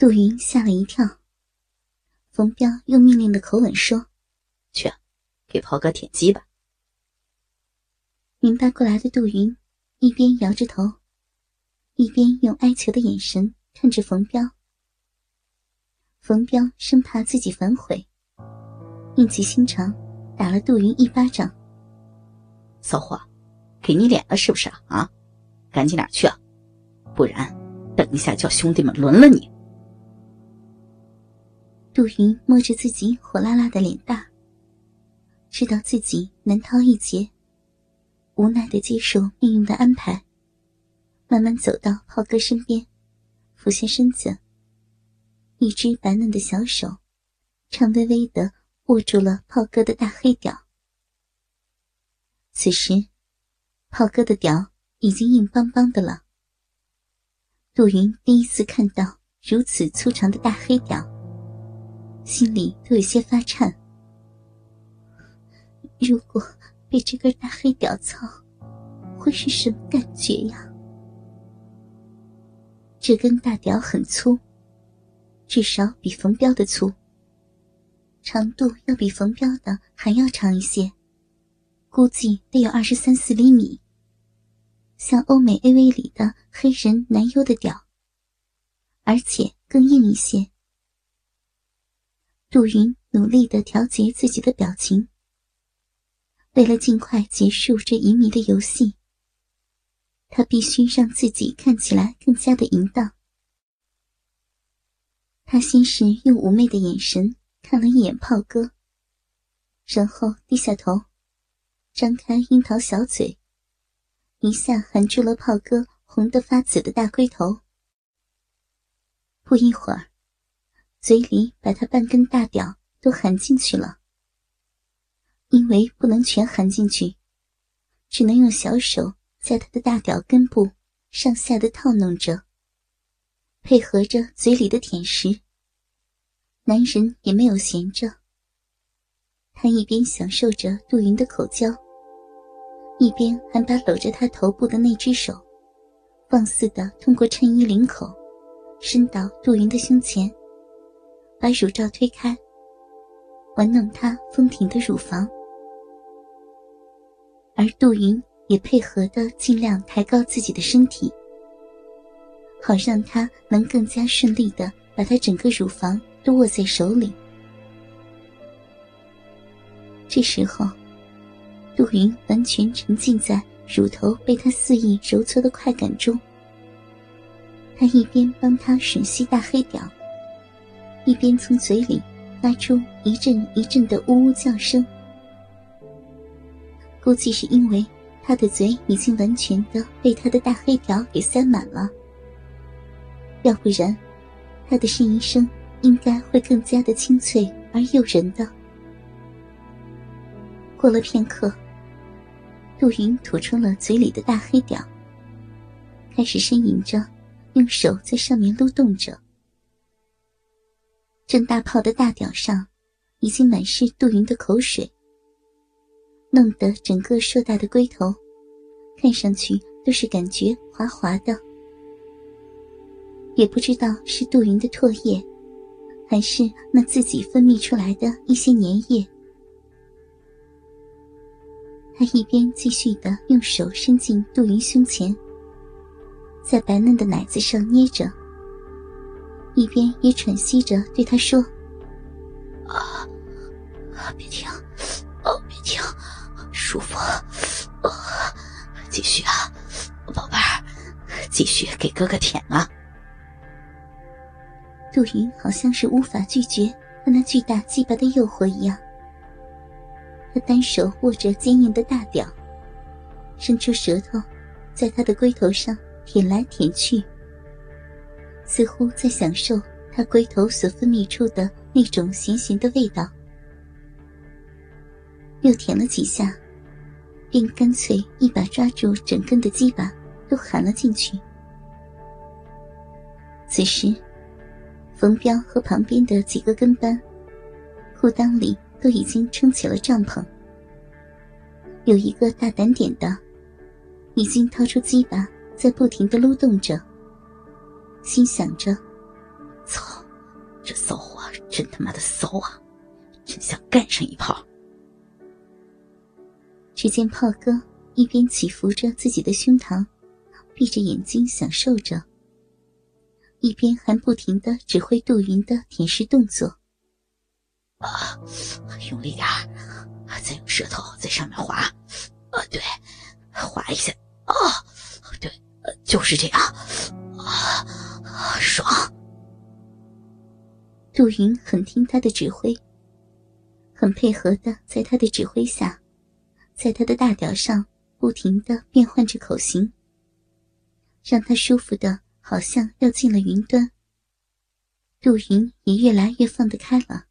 杜云吓了一跳。冯彪用命令的口吻说：“去，给炮哥舔鸡吧。”明白过来的杜云一边摇着头，一边用哀求的眼神看着冯彪。冯彪生怕自己反悔，硬起心肠，打了杜云一巴掌：“骚货，给你脸了是不是？啊，赶紧哪去啊？不然等一下叫兄弟们轮了你。”杜云摸着自己火辣辣的脸蛋，知道自己难逃一劫。无奈的接受命运的安排，慢慢走到炮哥身边，俯下身子，一只白嫩的小手，颤巍巍的握住了炮哥的大黑屌。此时，炮哥的屌已经硬邦邦的了。杜云第一次看到如此粗长的大黑屌，心里都有些发颤。如果……被这根大黑屌操，会是什么感觉呀？这根大屌很粗，至少比冯彪的粗，长度要比冯彪的还要长一些，估计得有二十三四厘米，像欧美 AV 里的黑人男优的屌，而且更硬一些。杜云努力的调节自己的表情。为了尽快结束这淫迷的游戏，他必须让自己看起来更加的淫荡。他先是用妩媚的眼神看了一眼炮哥，然后低下头，张开樱桃小嘴，一下含住了炮哥红得发紫的大龟头。不一会儿，嘴里把他半根大屌都含进去了。因为不能全含进去，只能用小手在他的大屌根部上下的套弄着，配合着嘴里的舔食。男人也没有闲着，他一边享受着杜云的口交，一边还把搂着他头部的那只手，放肆的通过衬衣领口，伸到杜云的胸前，把乳罩推开，玩弄他丰挺的乳房。而杜云也配合的尽量抬高自己的身体，好让他能更加顺利的把他整个乳房都握在手里。这时候，杜云完全沉浸在乳头被他肆意揉搓的快感中。他一边帮他吮吸大黑屌，一边从嘴里发出一阵一阵的呜呜叫声。估计是因为他的嘴已经完全的被他的大黑条给塞满了，要不然，他的呻吟声应该会更加的清脆而诱人的。过了片刻，杜云吐出了嘴里的大黑屌，开始呻吟着，用手在上面撸动着。郑大炮的大屌上已经满是杜云的口水。弄得整个硕大的龟头，看上去都是感觉滑滑的。也不知道是杜云的唾液，还是那自己分泌出来的一些粘液。他一边继续的用手伸进杜云胸前，在白嫩的奶子上捏着，一边也喘息着对他说：“啊，别停，哦，别停。”舒服，哦，继续啊，宝贝儿，继续给哥哥舔啊！杜云好像是无法拒绝他那巨大鸡巴的诱惑一样，他单手握着坚硬的大屌，伸出舌头，在他的龟头上舔来舔去，似乎在享受他龟头所分泌出的那种咸咸的味道。又舔了几下。便干脆一把抓住整根的鸡巴，都含了进去。此时，冯彪和旁边的几个跟班，裤裆里都已经撑起了帐篷。有一个大胆点的，已经掏出鸡巴，在不停的撸动着，心想着：操！这骚货真他妈的骚啊！真想干上一炮。只见炮哥一边起伏着自己的胸膛，闭着眼睛享受着，一边还不停的指挥杜云的舔舐动作。啊，用力点再用舌头在上面划。啊，对，划一下。啊，对，就是这样。啊，爽。杜云很听他的指挥，很配合的，在他的指挥下，在他的大屌上不停的变换着口型，让他舒服的好像要进了云端。杜云也越来越放得开了。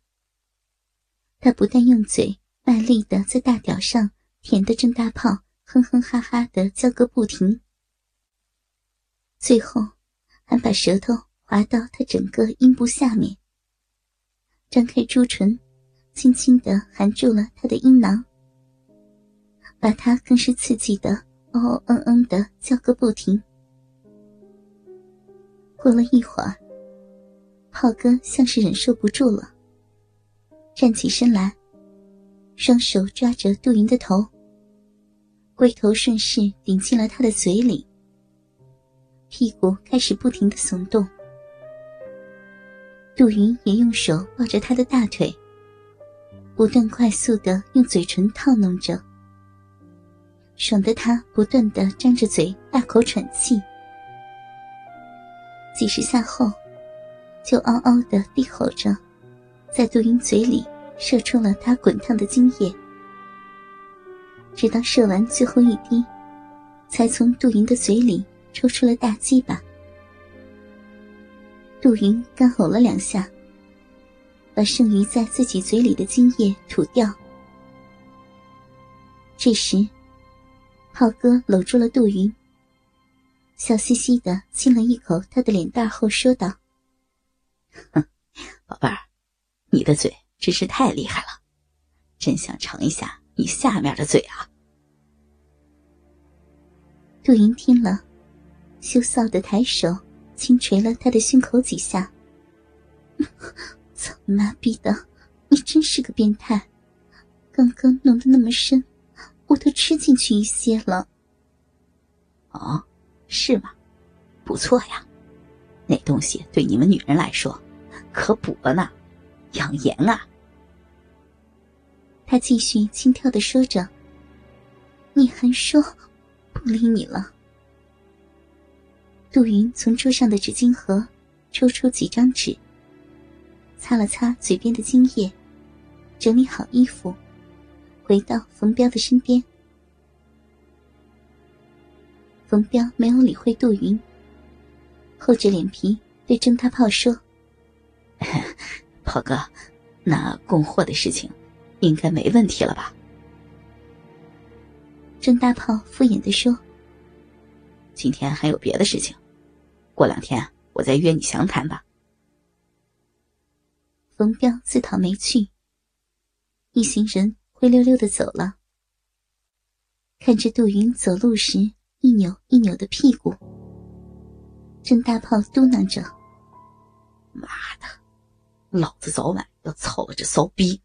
他不但用嘴卖力的在大屌上舔得正大炮哼哼哈哈的叫个不停，最后还把舌头滑到他整个阴部下面。张开朱唇，轻轻的含住了他的阴囊，把他更是刺激的哦哦嗯嗯的叫个不停。过了一会儿，炮哥像是忍受不住了，站起身来，双手抓着杜云的头，龟头顺势顶进了他的嘴里，屁股开始不停的耸动。杜云也用手抱着他的大腿，不断快速的用嘴唇套弄着，爽得他不断的张着嘴大口喘气。几十下后，就嗷嗷的低吼着，在杜云嘴里射出了他滚烫的精液，直到射完最后一滴，才从杜云的嘴里抽出了大鸡巴。杜云干呕了两下，把剩余在自己嘴里的精液吐掉。这时，浩哥搂住了杜云，笑嘻嘻的亲了一口他的脸蛋后说道：“哼，宝贝儿，你的嘴真是太厉害了，真想尝一下你下面的嘴啊！”杜云听了，羞臊的抬手。轻捶了他的胸口几下，操你妈逼的！你真是个变态！刚刚弄得那么深，我都吃进去一些了。哦，是吗？不错呀，那东西对你们女人来说可补了呢，养颜啊！他继续轻佻的说着：“你还说不理你了？”杜云从桌上的纸巾盒抽出几张纸，擦了擦嘴边的精液，整理好衣服，回到冯彪的身边。冯彪没有理会杜云，厚着脸皮对郑大炮说：“炮哥，那供货的事情应该没问题了吧？”郑大炮敷衍的说。今天还有别的事情，过两天我再约你详谈吧。冯彪自讨没趣，一行人灰溜溜的走了。看着杜云走路时一扭一扭的屁股，郑大炮嘟囔着：“妈的，老子早晚要操了这骚逼！”